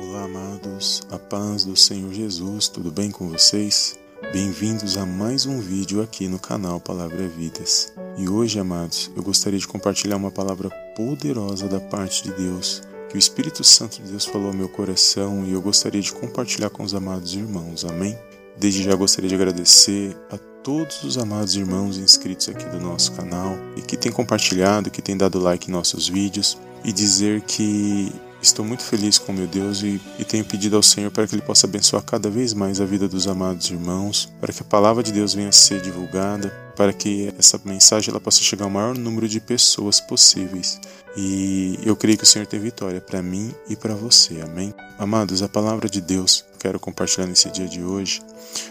Olá, amados, a paz do Senhor Jesus, tudo bem com vocês? Bem-vindos a mais um vídeo aqui no canal Palavra Vidas. E hoje, amados, eu gostaria de compartilhar uma palavra poderosa da parte de Deus, que o Espírito Santo de Deus falou ao meu coração e eu gostaria de compartilhar com os amados irmãos, amém? Desde já gostaria de agradecer a todos os amados irmãos inscritos aqui do nosso canal e que têm compartilhado, que têm dado like em nossos vídeos e dizer que Estou muito feliz com meu Deus e, e, tenho pedido ao Senhor para que Ele possa abençoar cada vez mais a vida dos amados irmãos, para que a palavra de Deus venha a ser divulgada, para que essa mensagem ela possa chegar ao maior número de pessoas possíveis. E eu creio que o Senhor tem vitória para mim e para você. Amém? Amados, a palavra de Deus que quero compartilhar nesse dia de hoje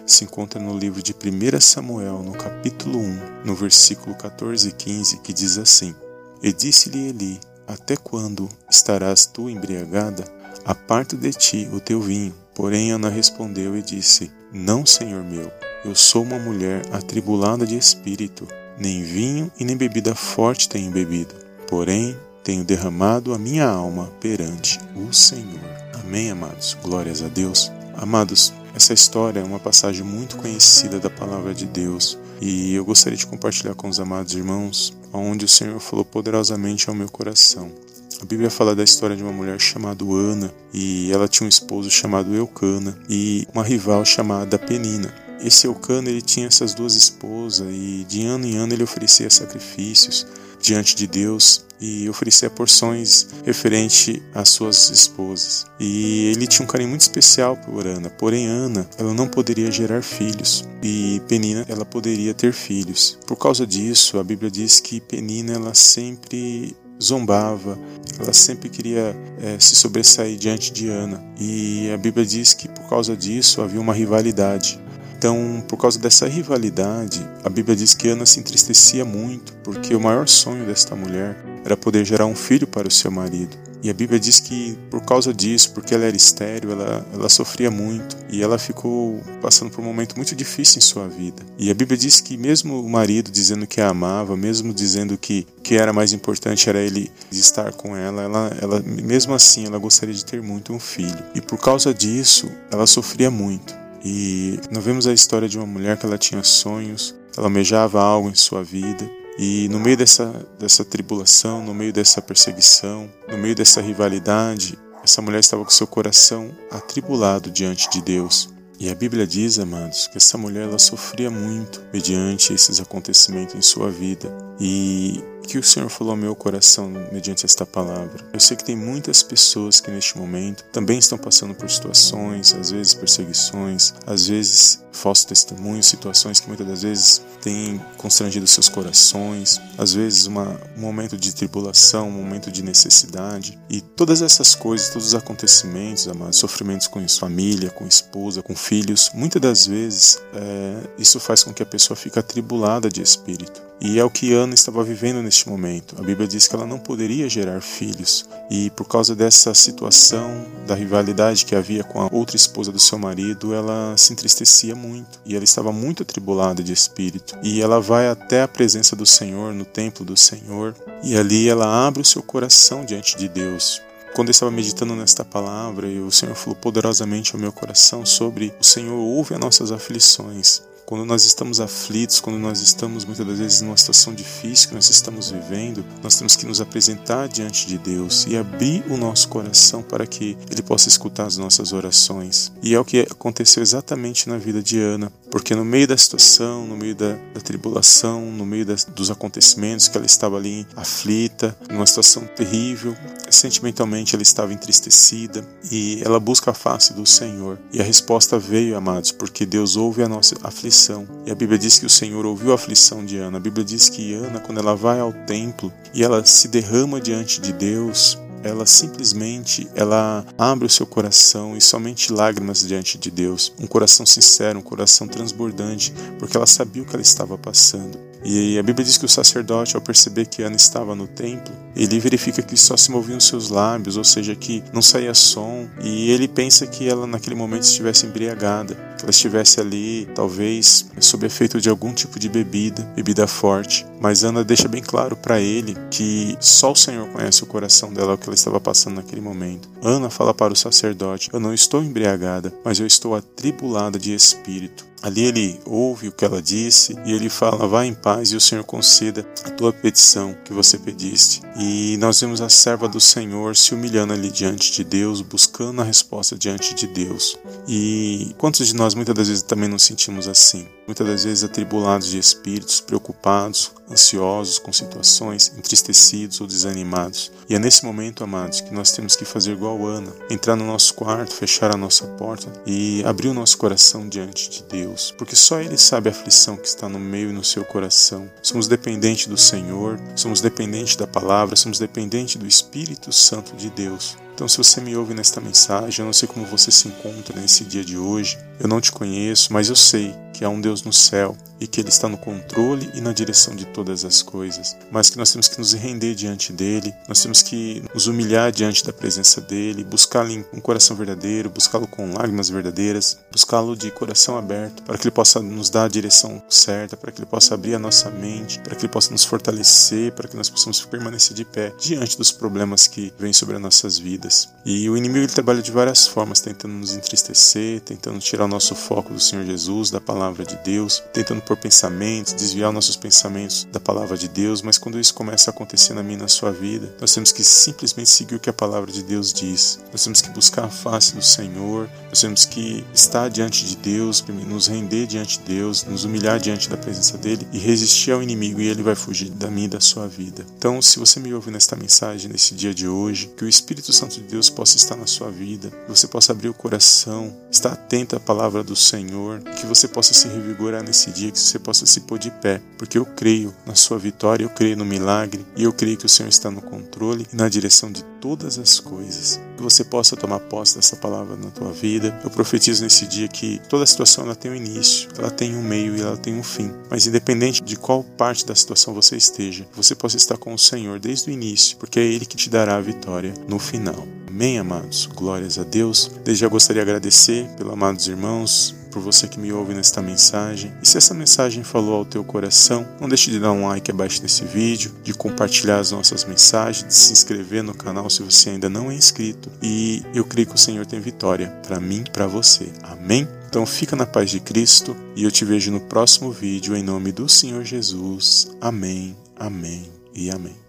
se encontra no livro de 1 Samuel, no capítulo 1, no versículo 14 e 15, que diz assim: E disse-lhe Eli: até quando estarás tu embriagada? Aparta de ti o teu vinho. Porém Ana respondeu e disse: Não, senhor meu, eu sou uma mulher atribulada de espírito. Nem vinho e nem bebida forte tenho bebido. Porém, tenho derramado a minha alma perante o Senhor. Amém, amados. Glórias a Deus. Amados, essa história é uma passagem muito conhecida da palavra de Deus e eu gostaria de compartilhar com os amados irmãos, onde o Senhor falou poderosamente ao meu coração. A Bíblia fala da história de uma mulher chamada Ana e ela tinha um esposo chamado Eucana e uma rival chamada Penina. Esse Eucana ele tinha essas duas esposas e de ano em ano ele oferecia sacrifícios diante de Deus e oferecia porções referente às suas esposas. E ele tinha um carinho muito especial por Ana, porém Ana, ela não poderia gerar filhos e Penina, ela poderia ter filhos. Por causa disso, a Bíblia diz que Penina ela sempre zombava, ela sempre queria é, se sobressair diante de Ana. E a Bíblia diz que por causa disso havia uma rivalidade. Então, por causa dessa rivalidade, a Bíblia diz que Ana se entristecia muito, porque o maior sonho desta mulher era poder gerar um filho para o seu marido. E a Bíblia diz que por causa disso, porque ela era estéril, ela, ela sofria muito e ela ficou passando por um momento muito difícil em sua vida. E a Bíblia diz que mesmo o marido dizendo que a amava, mesmo dizendo que que era mais importante era ele estar com ela, ela, ela mesmo assim ela gostaria de ter muito um filho. E por causa disso, ela sofria muito. E nós vemos a história de uma mulher que ela tinha sonhos, ela almejava algo em sua vida, e no meio dessa, dessa tribulação, no meio dessa perseguição, no meio dessa rivalidade, essa mulher estava com seu coração atribulado diante de Deus. E a Bíblia diz, amados, que essa mulher ela sofria muito mediante esses acontecimentos em sua vida. E que o Senhor falou ao meu coração mediante esta palavra. Eu sei que tem muitas pessoas que neste momento também estão passando por situações, às vezes perseguições, às vezes falsos testemunhos, situações que muitas das vezes têm constrangido seus corações, às vezes uma, um momento de tribulação, um momento de necessidade. E todas essas coisas, todos os acontecimentos, amados, sofrimentos com família, com esposa, com filhos, muitas das vezes é, isso faz com que a pessoa fique atribulada de espírito. E é o que Ana estava vivendo neste momento. A Bíblia diz que ela não poderia gerar filhos, e por causa dessa situação, da rivalidade que havia com a outra esposa do seu marido, ela se entristecia muito, e ela estava muito atribulada de espírito. E ela vai até a presença do Senhor, no templo do Senhor, e ali ela abre o seu coração diante de Deus, quando eu estava meditando nesta palavra e o Senhor falou poderosamente ao meu coração sobre o Senhor ouve as nossas aflições. Quando nós estamos aflitos, quando nós estamos muitas das vezes numa situação difícil que nós estamos vivendo, nós temos que nos apresentar diante de Deus e abrir o nosso coração para que Ele possa escutar as nossas orações. E é o que aconteceu exatamente na vida de Ana, porque no meio da situação, no meio da, da tribulação, no meio das, dos acontecimentos que ela estava ali aflita, numa situação terrível, sentimentalmente ela estava entristecida e ela busca a face do Senhor. E a resposta veio, amados, porque Deus ouve a nossa aflição aflição. E a Bíblia diz que o Senhor ouviu a aflição de Ana. A Bíblia diz que Ana, quando ela vai ao templo e ela se derrama diante de Deus, ela simplesmente ela abre o seu coração e somente lágrimas diante de Deus, um coração sincero, um coração transbordante, porque ela sabia o que ela estava passando. E a Bíblia diz que o sacerdote, ao perceber que Ana estava no templo, ele verifica que só se moviam seus lábios, ou seja, que não saía som, e ele pensa que ela naquele momento estivesse embriagada. que ela estivesse ali, talvez, sob efeito de algum tipo de bebida, bebida forte. Mas Ana deixa bem claro para ele que só o Senhor conhece o coração dela, o que ela estava passando naquele momento. Ana fala para o sacerdote: Eu não estou embriagada, mas eu estou atribulada de espírito. Ali ele ouve o que ela disse e ele fala: Vá em paz e o Senhor conceda a tua petição que você pediste. E nós vemos a serva do Senhor se humilhando ali diante de Deus, buscando a resposta diante de Deus. E quantos de nós muitas das vezes também nos sentimos assim? Muitas das vezes atribulados de espíritos, preocupados, ansiosos com situações, entristecidos ou desanimados. E é nesse momento, amados, que nós temos que fazer igual Ana, entrar no nosso quarto, fechar a nossa porta e abrir o nosso coração diante de Deus, porque só Ele sabe a aflição que está no meio e no seu coração. Somos dependentes do Senhor, somos dependentes da palavra, somos dependentes do Espírito Santo de Deus. Então, se você me ouve nesta mensagem, eu não sei como você se encontra nesse dia de hoje, eu não te conheço, mas eu sei que há um Deus no céu e que Ele está no controle e na direção de todas as coisas, mas que nós temos que nos render diante dele, nós temos que nos humilhar diante da presença dele, buscá-lo em um coração verdadeiro, buscá-lo com lágrimas verdadeiras, buscá-lo de coração aberto, para que ele possa nos dar a direção certa, para que ele possa abrir a nossa mente, para que ele possa nos fortalecer, para que nós possamos permanecer de pé diante dos problemas que vêm sobre as nossas vidas. E o inimigo ele trabalha de várias formas, tentando nos entristecer, tentando tirar o nosso foco do Senhor Jesus, da palavra palavra de Deus, tentando por pensamentos, desviar nossos pensamentos da palavra de Deus, mas quando isso começa a acontecer na minha na sua vida, nós temos que simplesmente seguir o que a palavra de Deus diz. Nós temos que buscar a face do Senhor, nós temos que estar diante de Deus, nos render diante de Deus, nos humilhar diante da presença dele e resistir ao inimigo e ele vai fugir da minha e da sua vida. Então, se você me ouve nesta mensagem, nesse dia de hoje, que o Espírito Santo de Deus possa estar na sua vida, que você possa abrir o coração, estar atento à palavra do Senhor, que você possa se revigorar nesse dia, que você possa se pôr de pé, porque eu creio na sua vitória, eu creio no milagre e eu creio que o Senhor está no controle e na direção de todas as coisas. Que você possa tomar posse dessa palavra na tua vida. Eu profetizo nesse dia que toda situação ela tem um início, ela tem um meio e ela tem um fim. Mas independente de qual parte da situação você esteja, você possa estar com o Senhor desde o início, porque é Ele que te dará a vitória no final. Amém, amados? Glórias a Deus. Desde já gostaria de agradecer pelos amados irmãos, por você que me ouve nesta mensagem. E se essa mensagem falou ao teu coração, não deixe de dar um like abaixo desse vídeo, de compartilhar as nossas mensagens, de se inscrever no canal se você ainda não é inscrito. E eu creio que o Senhor tem vitória para mim, para você. Amém? Então fica na paz de Cristo e eu te vejo no próximo vídeo em nome do Senhor Jesus. Amém, amém e amém.